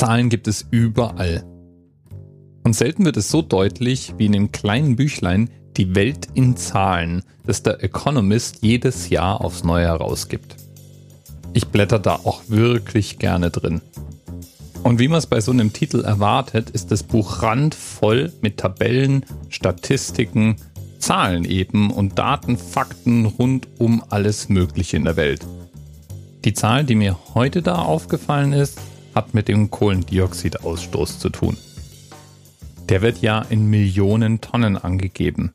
Zahlen gibt es überall. Und selten wird es so deutlich wie in dem kleinen Büchlein Die Welt in Zahlen, das der Economist jedes Jahr aufs Neue herausgibt. Ich blätter da auch wirklich gerne drin. Und wie man es bei so einem Titel erwartet, ist das Buch randvoll mit Tabellen, Statistiken, Zahlen eben und Daten, Fakten rund um alles Mögliche in der Welt. Die Zahl, die mir heute da aufgefallen ist, hat mit dem Kohlendioxidausstoß zu tun. Der wird ja in Millionen Tonnen angegeben.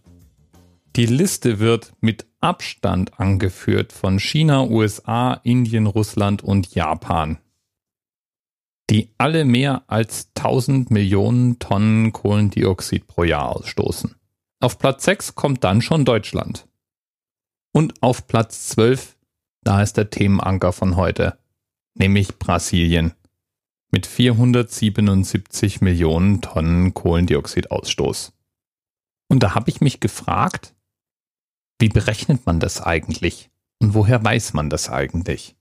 Die Liste wird mit Abstand angeführt von China, USA, Indien, Russland und Japan, die alle mehr als 1000 Millionen Tonnen Kohlendioxid pro Jahr ausstoßen. Auf Platz 6 kommt dann schon Deutschland. Und auf Platz 12, da ist der Themenanker von heute, nämlich Brasilien mit 477 Millionen Tonnen Kohlendioxidausstoß. Und da habe ich mich gefragt, wie berechnet man das eigentlich? Und woher weiß man das eigentlich?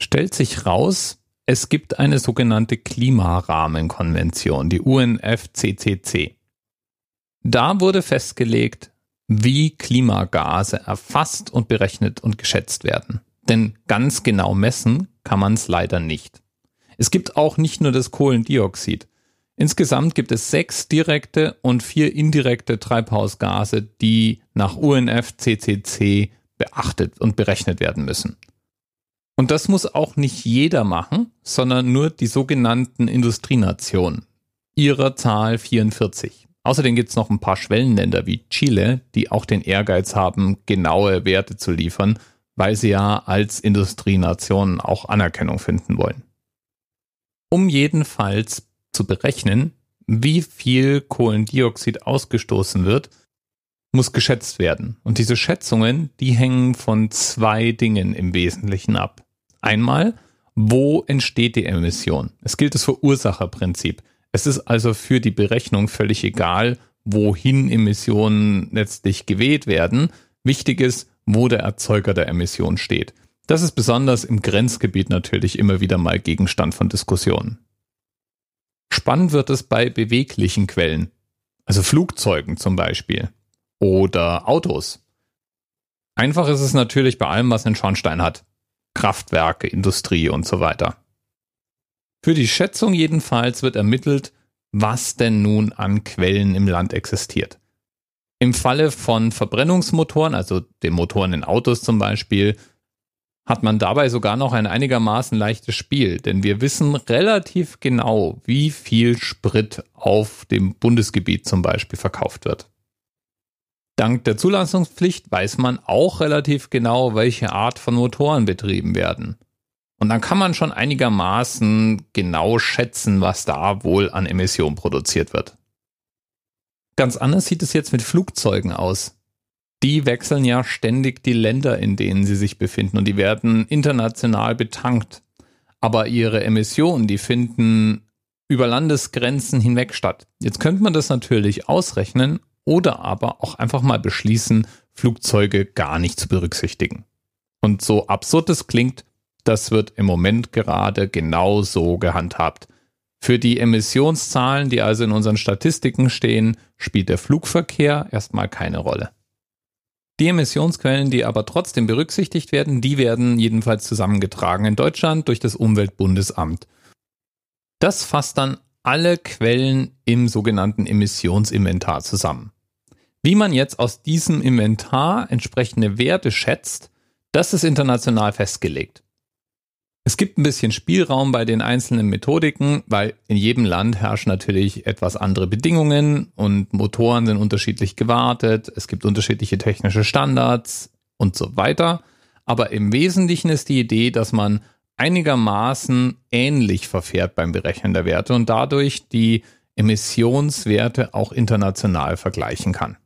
Stellt sich raus, es gibt eine sogenannte Klimarahmenkonvention, die UNFCCC. Da wurde festgelegt, wie Klimagase erfasst und berechnet und geschätzt werden. Denn ganz genau messen kann man es leider nicht. Es gibt auch nicht nur das Kohlendioxid. Insgesamt gibt es sechs direkte und vier indirekte Treibhausgase, die nach UNFCCC beachtet und berechnet werden müssen. Und das muss auch nicht jeder machen, sondern nur die sogenannten Industrienationen. Ihrer Zahl 44. Außerdem gibt es noch ein paar Schwellenländer wie Chile, die auch den Ehrgeiz haben, genaue Werte zu liefern, weil sie ja als Industrienation auch Anerkennung finden wollen. Um jedenfalls zu berechnen, wie viel Kohlendioxid ausgestoßen wird, muss geschätzt werden. Und diese Schätzungen, die hängen von zwei Dingen im Wesentlichen ab. Einmal, wo entsteht die Emission? Es gilt das Verursacherprinzip. Es ist also für die Berechnung völlig egal, wohin Emissionen letztlich geweht werden. Wichtig ist, wo der Erzeuger der Emission steht. Das ist besonders im Grenzgebiet natürlich immer wieder mal Gegenstand von Diskussionen. Spannend wird es bei beweglichen Quellen, also Flugzeugen zum Beispiel oder Autos. Einfach ist es natürlich bei allem, was einen Schornstein hat. Kraftwerke, Industrie und so weiter. Für die Schätzung jedenfalls wird ermittelt, was denn nun an Quellen im Land existiert. Im Falle von Verbrennungsmotoren, also den Motoren in Autos zum Beispiel, hat man dabei sogar noch ein einigermaßen leichtes Spiel, denn wir wissen relativ genau, wie viel Sprit auf dem Bundesgebiet zum Beispiel verkauft wird. Dank der Zulassungspflicht weiß man auch relativ genau, welche Art von Motoren betrieben werden. Und dann kann man schon einigermaßen genau schätzen, was da wohl an Emissionen produziert wird. Ganz anders sieht es jetzt mit Flugzeugen aus die wechseln ja ständig die Länder, in denen sie sich befinden und die werden international betankt. Aber ihre Emissionen, die finden über Landesgrenzen hinweg statt. Jetzt könnte man das natürlich ausrechnen oder aber auch einfach mal beschließen, Flugzeuge gar nicht zu berücksichtigen. Und so absurd es klingt, das wird im Moment gerade genau so gehandhabt. Für die Emissionszahlen, die also in unseren Statistiken stehen, spielt der Flugverkehr erstmal keine Rolle. Die Emissionsquellen, die aber trotzdem berücksichtigt werden, die werden jedenfalls zusammengetragen in Deutschland durch das Umweltbundesamt. Das fasst dann alle Quellen im sogenannten Emissionsinventar zusammen. Wie man jetzt aus diesem Inventar entsprechende Werte schätzt, das ist international festgelegt. Es gibt ein bisschen Spielraum bei den einzelnen Methodiken, weil in jedem Land herrschen natürlich etwas andere Bedingungen und Motoren sind unterschiedlich gewartet, es gibt unterschiedliche technische Standards und so weiter. Aber im Wesentlichen ist die Idee, dass man einigermaßen ähnlich verfährt beim Berechnen der Werte und dadurch die Emissionswerte auch international vergleichen kann.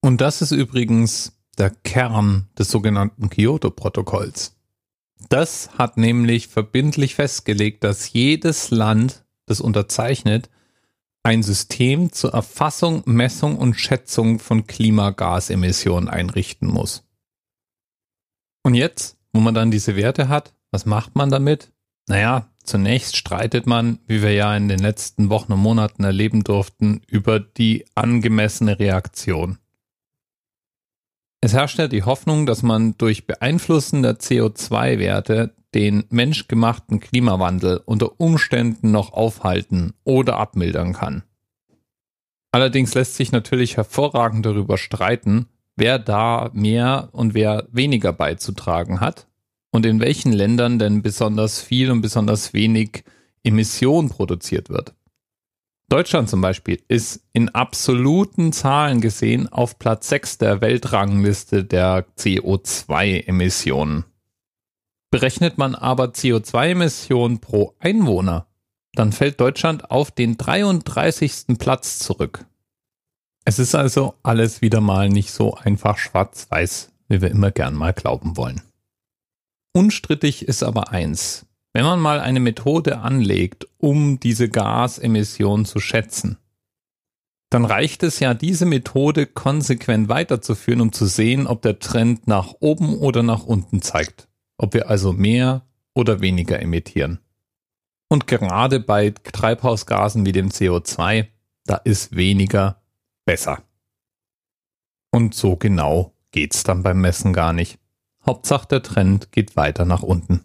Und das ist übrigens der Kern des sogenannten Kyoto-Protokolls. Das hat nämlich verbindlich festgelegt, dass jedes Land, das unterzeichnet, ein System zur Erfassung, Messung und Schätzung von Klimagasemissionen einrichten muss. Und jetzt, wo man dann diese Werte hat, was macht man damit? Naja, Zunächst streitet man, wie wir ja in den letzten Wochen und Monaten erleben durften, über die angemessene Reaktion. Es herrscht ja die Hoffnung, dass man durch Beeinflussen der CO2-Werte den menschgemachten Klimawandel unter Umständen noch aufhalten oder abmildern kann. Allerdings lässt sich natürlich hervorragend darüber streiten, wer da mehr und wer weniger beizutragen hat und in welchen Ländern denn besonders viel und besonders wenig Emission produziert wird. Deutschland zum Beispiel ist in absoluten Zahlen gesehen auf Platz 6 der Weltrangliste der CO2-Emissionen. Berechnet man aber CO2-Emissionen pro Einwohner, dann fällt Deutschland auf den 33. Platz zurück. Es ist also alles wieder mal nicht so einfach schwarz-weiß, wie wir immer gern mal glauben wollen. Unstrittig ist aber eins. Wenn man mal eine Methode anlegt, um diese Gasemission zu schätzen, dann reicht es ja, diese Methode konsequent weiterzuführen, um zu sehen, ob der Trend nach oben oder nach unten zeigt. Ob wir also mehr oder weniger emittieren. Und gerade bei Treibhausgasen wie dem CO2, da ist weniger besser. Und so genau geht's dann beim Messen gar nicht. Hauptsache der Trend geht weiter nach unten.